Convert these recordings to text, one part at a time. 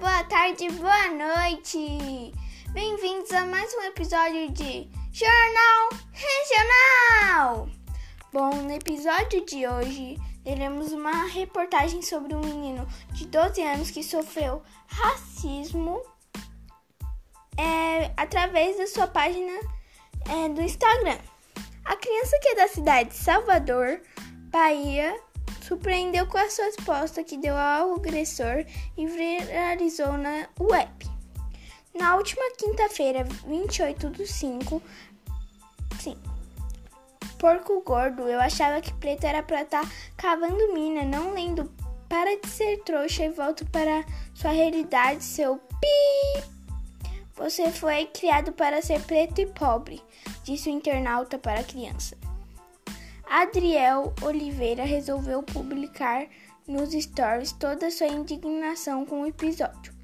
boa tarde, boa noite. Bem-vindos a mais um episódio de Jornal Regional. Bom, no episódio de hoje teremos uma reportagem sobre um menino de 12 anos que sofreu racismo é, através da sua página é, do Instagram. A criança que é da cidade de Salvador, Bahia, surpreendeu com a sua resposta que deu ao agressor e viralizou na web. Na última quinta-feira, 28 do 5, sim, porco gordo, eu achava que preto era pra estar tá cavando mina, não lendo. Para de ser trouxa e volto para sua realidade, seu pi. Você foi criado para ser preto e pobre, disse o internauta para a criança. Adriel Oliveira resolveu publicar nos stories toda sua indignação com o episódio.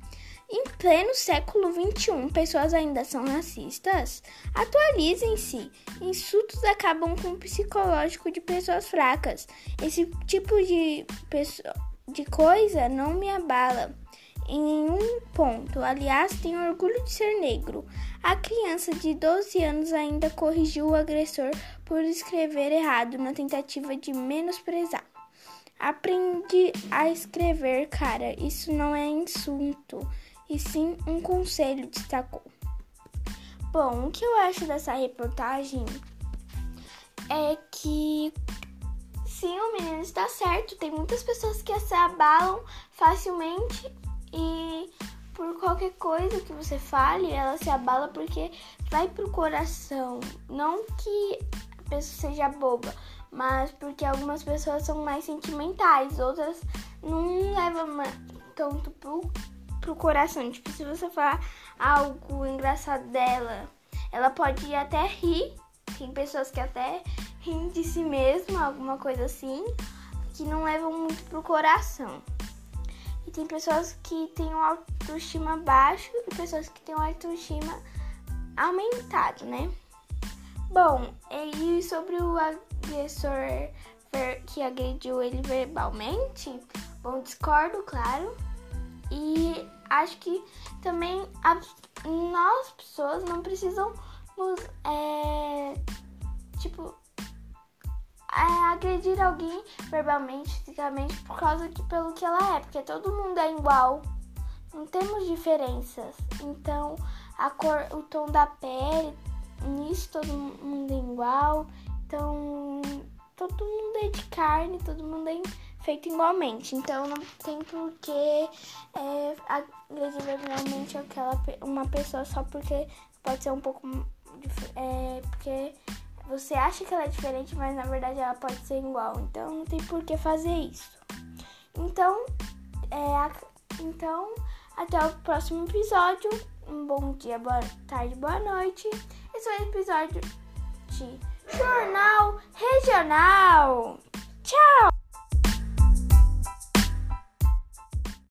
Em pleno século XXI, pessoas ainda são racistas? Atualizem-se! Insultos acabam com o psicológico de pessoas fracas. Esse tipo de, de coisa não me abala em nenhum ponto. Aliás, tenho orgulho de ser negro. A criança de 12 anos ainda corrigiu o agressor por escrever errado na tentativa de menosprezar. Aprendi a escrever, cara. Isso não é insulto, e sim um conselho, destacou. Bom, o que eu acho dessa reportagem é que sim, o menino está certo. Tem muitas pessoas que se abalam facilmente e por qualquer coisa que você fale, ela se abala porque vai pro coração. Não que a pessoa seja boba, mas porque algumas pessoas são mais sentimentais, outras não levam tanto pro, pro coração. Tipo, se você falar algo engraçado dela, ela pode até rir. Tem pessoas que até riem de si mesma, alguma coisa assim, que não levam muito pro coração. Tem pessoas que têm uma autoestima baixo e pessoas que têm uma autoestima aumentado, né? Bom, e sobre o agressor que agrediu ele verbalmente, bom, discordo, claro. E acho que também as, nós, pessoas, não precisamos, é, tipo, agredir alguém verbalmente, fisicamente, por causa que pelo que ela é, porque todo mundo é igual. Não temos diferenças. Então, a cor, o tom da pele, nisso todo mundo é igual. Então, todo mundo é de carne, todo mundo é feito igualmente. Então, não tem por que é, agredir verbalmente aquela uma pessoa só porque pode ser um pouco é, porque você acha que ela é diferente, mas na verdade ela pode ser igual. Então não tem por que fazer isso. Então, é, então até o próximo episódio. Um bom dia, boa tarde, boa noite. Esse foi o episódio de Jornal Regional. Tchau!